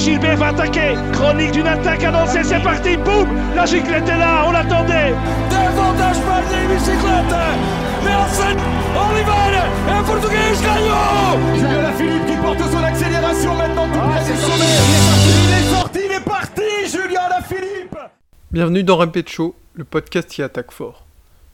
Gilbert va attaquer. Chronique d'une attaque annoncée, c'est parti. Boum La giclette est là, on l'attendait. Dévoltage par biciclette. Nelson Oliveira et Portugais gagnant Julien Philippe qui porte son accélération maintenant tout près du sommet. Il est sorti, il est sorti, il est parti, Julien Philippe. Bienvenue dans Rempet Show, le podcast qui attaque fort.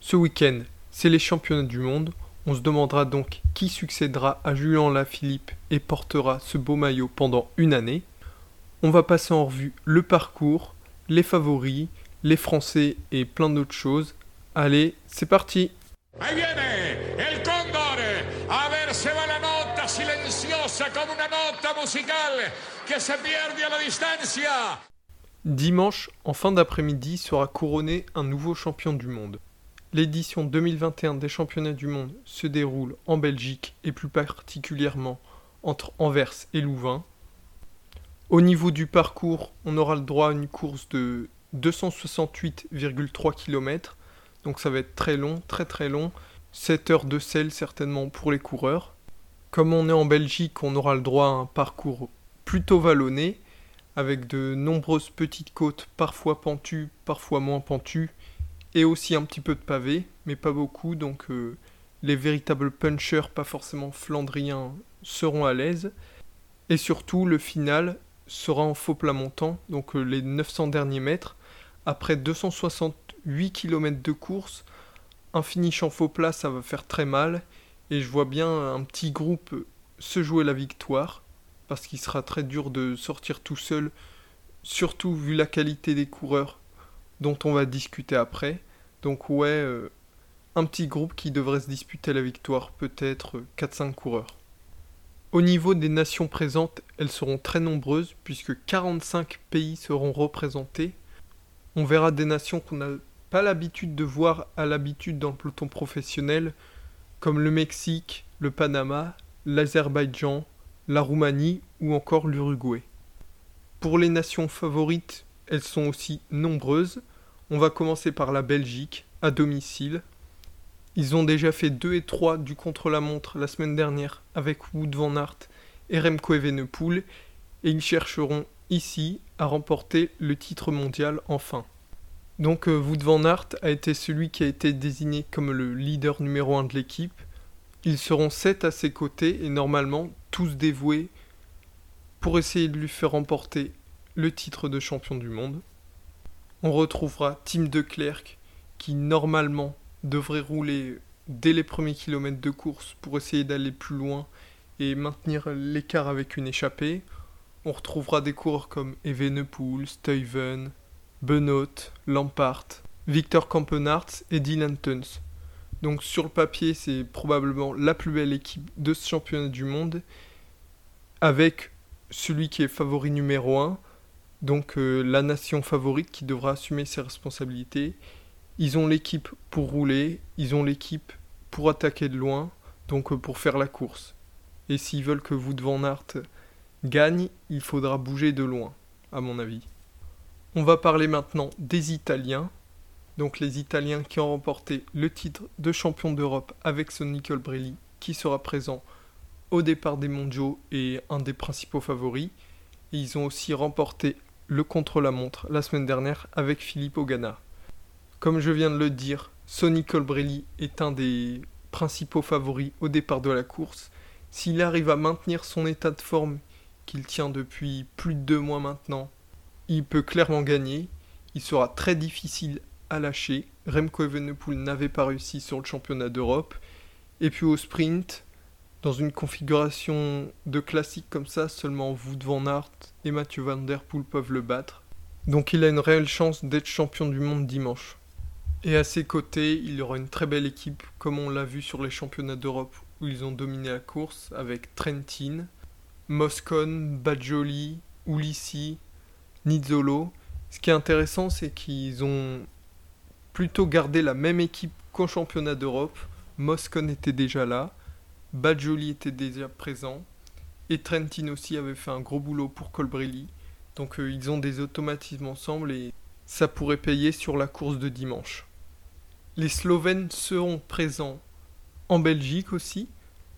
Ce week-end, c'est les championnats du monde. On se demandera donc qui succédera à Julien Lafilippe et portera ce beau maillot pendant une année. On va passer en revue le parcours, les favoris, les Français et plein d'autres choses. Allez, c'est parti Ahí viene el cóndor. A ver, se va la nota silenciosa como una nota musical que se pierde a la distancia. Dimanche, en fin d'après-midi, sera couronné un nouveau champion du monde. L'édition 2021 des championnats du monde se déroule en Belgique et plus particulièrement entre Anvers et Louvain. Au niveau du parcours, on aura le droit à une course de 268,3 km. Donc ça va être très long, très très long. 7 heures de sel certainement pour les coureurs. Comme on est en Belgique, on aura le droit à un parcours plutôt vallonné, avec de nombreuses petites côtes, parfois pentues, parfois moins pentues, et aussi un petit peu de pavé, mais pas beaucoup, donc euh, les véritables punchers, pas forcément flandriens, seront à l'aise. Et surtout, le final sera en faux plat montant, donc euh, les 900 derniers mètres, après 268 km de course, un finish en faux plat, ça va faire très mal, et je vois bien un petit groupe se jouer la victoire, parce qu'il sera très dur de sortir tout seul, surtout vu la qualité des coureurs dont on va discuter après. Donc ouais, euh, un petit groupe qui devrait se disputer la victoire, peut-être 4-5 coureurs. Au niveau des nations présentes, elles seront très nombreuses puisque 45 pays seront représentés. On verra des nations qu'on n'a pas l'habitude de voir à l'habitude dans le peloton professionnel, comme le Mexique, le Panama, l'Azerbaïdjan, la Roumanie ou encore l'Uruguay. Pour les nations favorites, elles sont aussi nombreuses. On va commencer par la Belgique, à domicile. Ils ont déjà fait 2 et 3 du contre-la-montre la semaine dernière avec Wood van Aert et Remco Evenepoel et ils chercheront ici à remporter le titre mondial enfin. Donc euh, Wood van Aert a été celui qui a été désigné comme le leader numéro 1 de l'équipe. Ils seront 7 à ses côtés et normalement tous dévoués pour essayer de lui faire remporter le titre de champion du monde. On retrouvera Tim de Klerk qui normalement devrait rouler dès les premiers kilomètres de course pour essayer d'aller plus loin et maintenir l'écart avec une échappée. On retrouvera des coureurs comme Evenepoel, Stuyven, Benoît, Lampart, Victor Kampenarts et Dylan Tuns. Donc sur le papier, c'est probablement la plus belle équipe de ce championnat du monde, avec celui qui est favori numéro 1, donc euh, la nation favorite qui devra assumer ses responsabilités. Ils ont l'équipe pour rouler, ils ont l'équipe pour attaquer de loin, donc euh, pour faire la course. Et s'ils veulent que Wout van Aert gagne, il faudra bouger de loin, à mon avis. On va parler maintenant des Italiens. Donc les Italiens qui ont remporté le titre de champion d'Europe avec son Nicole Brelli, qui sera présent au départ des mondiaux et un des principaux favoris. Ils ont aussi remporté le contre-la-montre la semaine dernière avec Philippe Ogana. Comme je viens de le dire, Sonny Colbrelli est un des principaux favoris au départ de la course. S'il arrive à maintenir son état de forme qu'il tient depuis plus de deux mois maintenant, il peut clairement gagner. Il sera très difficile à lâcher. Remco Evenepoel n'avait pas réussi sur le championnat d'Europe. Et puis au sprint, dans une configuration de classique comme ça, seulement Wout van Aert et Mathieu Van Der Poel peuvent le battre. Donc il a une réelle chance d'être champion du monde dimanche. Et à ses côtés, il y aura une très belle équipe, comme on l'a vu sur les championnats d'Europe où ils ont dominé la course, avec Trentin, Moscone, Bajoli, Ulissi, Nizzolo. Ce qui est intéressant, c'est qu'ils ont plutôt gardé la même équipe qu'au championnat d'Europe. Moscone était déjà là, Bajoli était déjà présent, et Trentin aussi avait fait un gros boulot pour Colbrelli. Donc euh, ils ont des automatismes ensemble et ça pourrait payer sur la course de dimanche. Les Slovènes seront présents en Belgique aussi,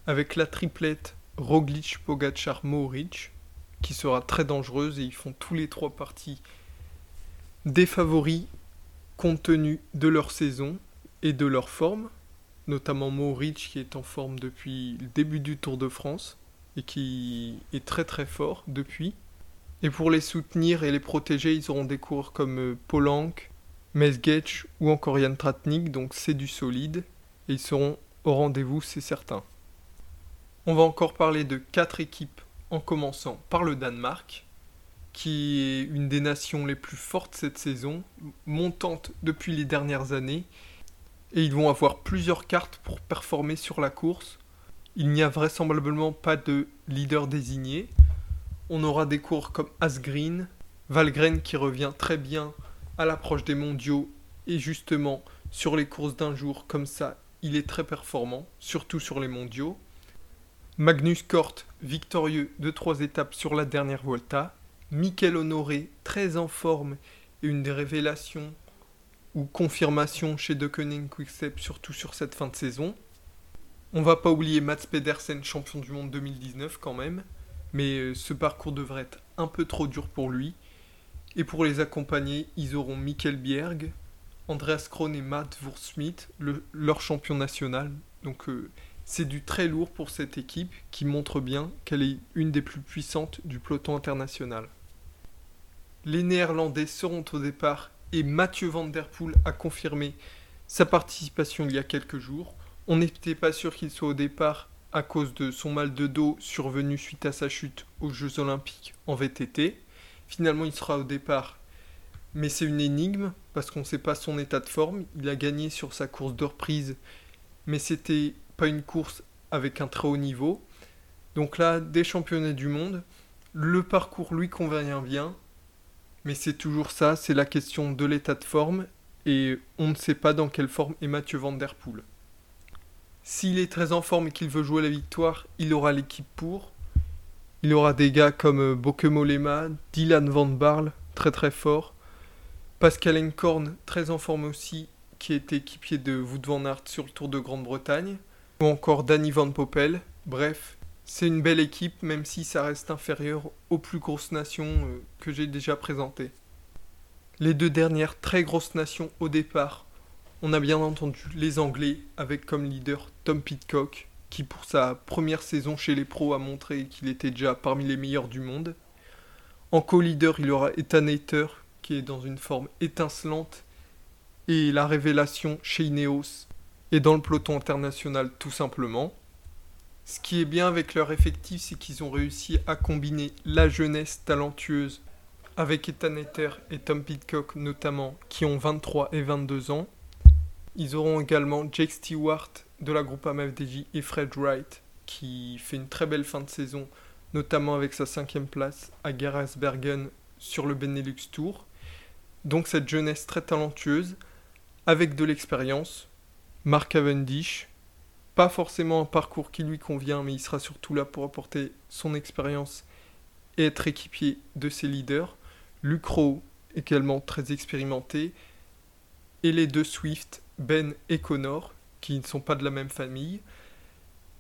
avec la triplette Roglic, Pogacar, Mohoric. qui sera très dangereuse et ils font tous les trois parties des favoris compte tenu de leur saison et de leur forme, notamment Mohoric qui est en forme depuis le début du Tour de France et qui est très très fort depuis. Et pour les soutenir et les protéger, ils auront des coureurs comme euh, Mesgetch ou encore Jan Tratnik, donc c'est du solide et ils seront au rendez-vous, c'est certain. On va encore parler de quatre équipes en commençant par le Danemark qui est une des nations les plus fortes cette saison, montante depuis les dernières années, et ils vont avoir plusieurs cartes pour performer sur la course. Il n'y a vraisemblablement pas de leader désigné. On aura des cours comme Asgreen, Valgren qui revient très bien à l'approche des mondiaux et justement sur les courses d'un jour comme ça, il est très performant, surtout sur les mondiaux. Magnus Kort, victorieux de trois étapes sur la dernière Volta. Mikel Honoré, très en forme et une des révélations ou confirmations chez Deceuninck Quickstep, surtout sur cette fin de saison. On va pas oublier Mats Pedersen, champion du monde 2019 quand même, mais euh, ce parcours devrait être un peu trop dur pour lui. Et pour les accompagner, ils auront Mikel Bierg, Andreas Krohn et Matt Wursmith, leur champion national. Donc euh, c'est du très lourd pour cette équipe qui montre bien qu'elle est une des plus puissantes du peloton international. Les Néerlandais seront au départ et Mathieu Van Der Poel a confirmé sa participation il y a quelques jours. On n'était pas sûr qu'il soit au départ à cause de son mal de dos survenu suite à sa chute aux Jeux Olympiques en VTT. Finalement, il sera au départ, mais c'est une énigme parce qu'on ne sait pas son état de forme. Il a gagné sur sa course de reprise, mais c'était pas une course avec un très haut niveau. Donc là, des championnats du monde, le parcours lui convient bien, mais c'est toujours ça, c'est la question de l'état de forme, et on ne sait pas dans quelle forme est Mathieu Van Der Poel. S'il est très en forme et qu'il veut jouer la victoire, il aura l'équipe pour. Il aura des gars comme euh, Bokemolema, Dylan Van Barle, très très fort. Pascal Encorn, très en forme aussi, qui est équipier de Wout van Aert sur le Tour de Grande-Bretagne. Ou encore Danny Van Poppel. Bref, c'est une belle équipe, même si ça reste inférieur aux plus grosses nations euh, que j'ai déjà présentées. Les deux dernières très grosses nations au départ, on a bien entendu les Anglais, avec comme leader Tom Pitcock, qui pour sa première saison chez les pros a montré qu'il était déjà parmi les meilleurs du monde. En co-leader, il y aura Ethan Hayter, qui est dans une forme étincelante, et la révélation chez Ineos, et dans le peloton international tout simplement. Ce qui est bien avec leur effectif, c'est qu'ils ont réussi à combiner la jeunesse talentueuse avec Ethan Ether et Tom Pitcock notamment, qui ont 23 et 22 ans. Ils auront également Jake Stewart de la groupe AMFDJ et Fred Wright, qui fait une très belle fin de saison, notamment avec sa cinquième place à Gerasbergen sur le Benelux Tour. Donc cette jeunesse très talentueuse, avec de l'expérience, Mark Cavendish, pas forcément un parcours qui lui convient, mais il sera surtout là pour apporter son expérience et être équipier de ses leaders. Lucro, également très expérimenté, et les deux Swift, Ben et Connor, qui ne sont pas de la même famille,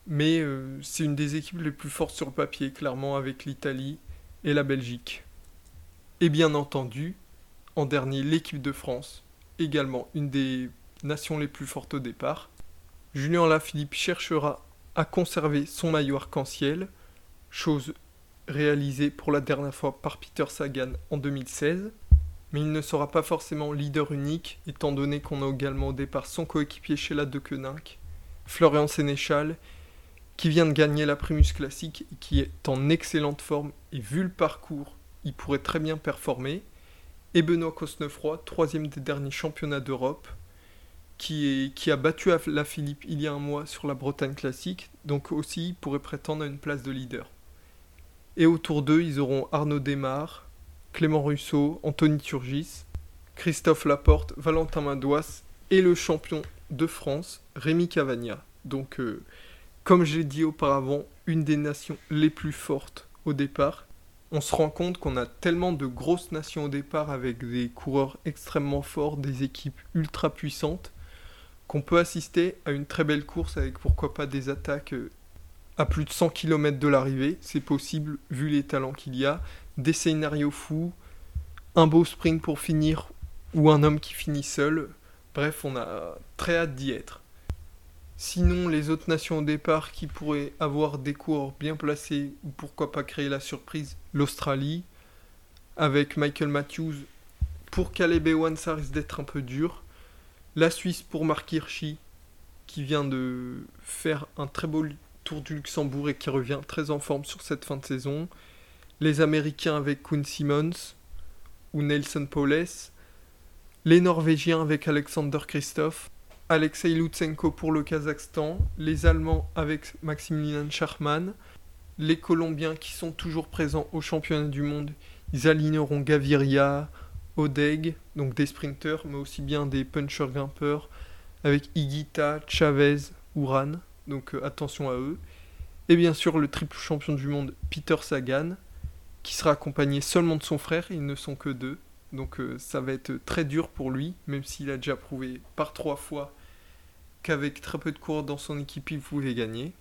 mais euh, c'est une des équipes les plus fortes sur le papier, clairement, avec l'Italie et la Belgique. Et bien entendu, en dernier, l'équipe de France, également une des nations les plus fortes au départ, Julien Lafilippe cherchera à conserver son maillot arc-en-ciel, chose réalisée pour la dernière fois par Peter Sagan en 2016, mais il ne sera pas forcément leader unique, étant donné qu'on a également au départ son coéquipier chez la De Florian Sénéchal, qui vient de gagner la Primus Classique et qui est en excellente forme, et vu le parcours, il pourrait très bien performer, et Benoît Cosnefroy, troisième des derniers championnats d'Europe, qui, a battu la Philippe il y a un mois sur la Bretagne classique, donc aussi pourrait prétendre à une place de leader. Et autour d'eux, ils auront Arnaud Desmar, Clément Rousseau, Anthony Turgis, Christophe Laporte, Valentin Madouas et le champion de France, Rémi Cavagna. Donc, euh, comme j'ai dit auparavant, une des nations les plus fortes au départ. On se rend compte qu'on a tellement de grosses nations au départ avec des coureurs extrêmement forts, des équipes ultra puissantes, qu'on peut assister à une très belle course avec pourquoi pas des attaques euh, à plus de 100 km de l'arrivée. C'est possible vu les talents qu'il y a. Des scénarios fous, un beau sprint pour finir ou un homme qui finit seul. Bref, on a très hâte d'y être. Sinon, les autres nations au départ qui pourraient avoir des cours bien placés ou pourquoi pas créer la surprise, l'Australie, avec Michael Matthews. Pour Caleb Ewan, ça risque d'être un peu dur. La Suisse pour Mark Hirschi, qui vient de faire un très beau tour du Luxembourg et qui revient très en forme sur cette fin de saison. Les Américains avec Quinn Simmons ou Nelson Paules. Les Norvégiens avec Alexander Christoph. Alexei Lutsenko pour le Kazakhstan. Les Allemands avec Maximilian Schachmann. Les Colombiens qui sont toujours présents au championnat du monde. Ils aligneront Gaviria, Odeg, donc des sprinters, mais aussi bien des punchers grimpeurs, avec Igita, Chavez, Uran, donc euh, attention à eux. Et bien sûr le triple champion du monde Peter Sagan, qui sera accompagné seulement de son frère, ils ne sont que deux. Donc euh, ça va être très dur pour lui, même s'il a déjà prouvé par trois fois qu'avec très peu de coureurs dans son équipe, il pouvait gagner.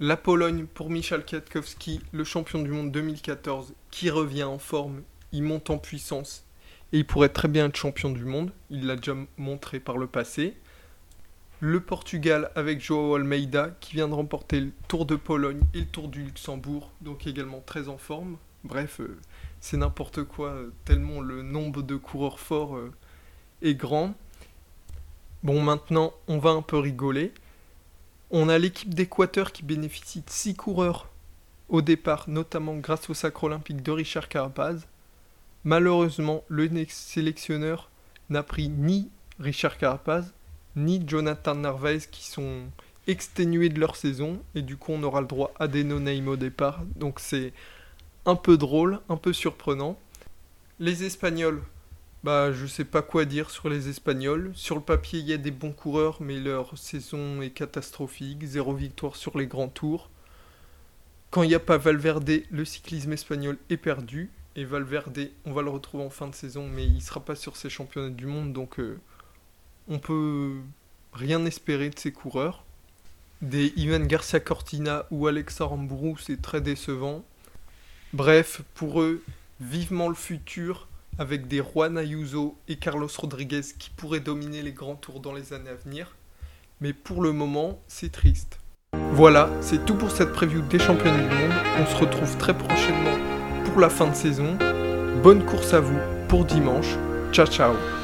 La Pologne pour Michal Kwiatkowski, le champion du monde 2014, qui revient en forme, il monte en puissance et il pourrait très bien être champion du monde. Il l'a déjà montré par le passé. Le Portugal avec Joao Almeida qui vient de remporter le Tour de Pologne et le Tour du Luxembourg, donc également très en forme. Bref, euh, c'est n'importe quoi, euh, tellement le nombre de coureurs forts euh, est grand. Bon, maintenant, on va un peu rigoler. On a l'équipe d'Équateur qui bénéficie de 6 coureurs au départ, notamment grâce au sacre olympique de Richard Carapaz. Malheureusement, le sélectionneur n'a pris ni Richard Carapaz, ni Jonathan Narvaez qui sont exténués de leur saison et du coup on aura le droit à des no-name au départ. Donc c'est un peu drôle, un peu surprenant. Les Espagnols, bah je sais pas quoi dire sur les Espagnols. Sur le papier il y a des bons coureurs mais leur saison est catastrophique, zéro victoire sur les grands tours. Quand il n'y a pas Valverde, le cyclisme espagnol est perdu. Et Valverde, on va le retrouver en fin de saison, mais il sera pas sur ces championnats du monde, donc euh, on peut rien espérer de ces coureurs. Des Ivan Garcia Cortina ou Alexa Rambourou, c'est très décevant. Bref, pour eux, vivement le futur avec des Juan Ayuso et Carlos Rodriguez qui pourraient dominer les grands tours dans les années à venir. Mais pour le moment, c'est triste. Voilà, c'est tout pour cette preview des championnats du monde. On se retrouve très prochainement pour la fin de saison. Bonne course à vous pour dimanche. Ciao ciao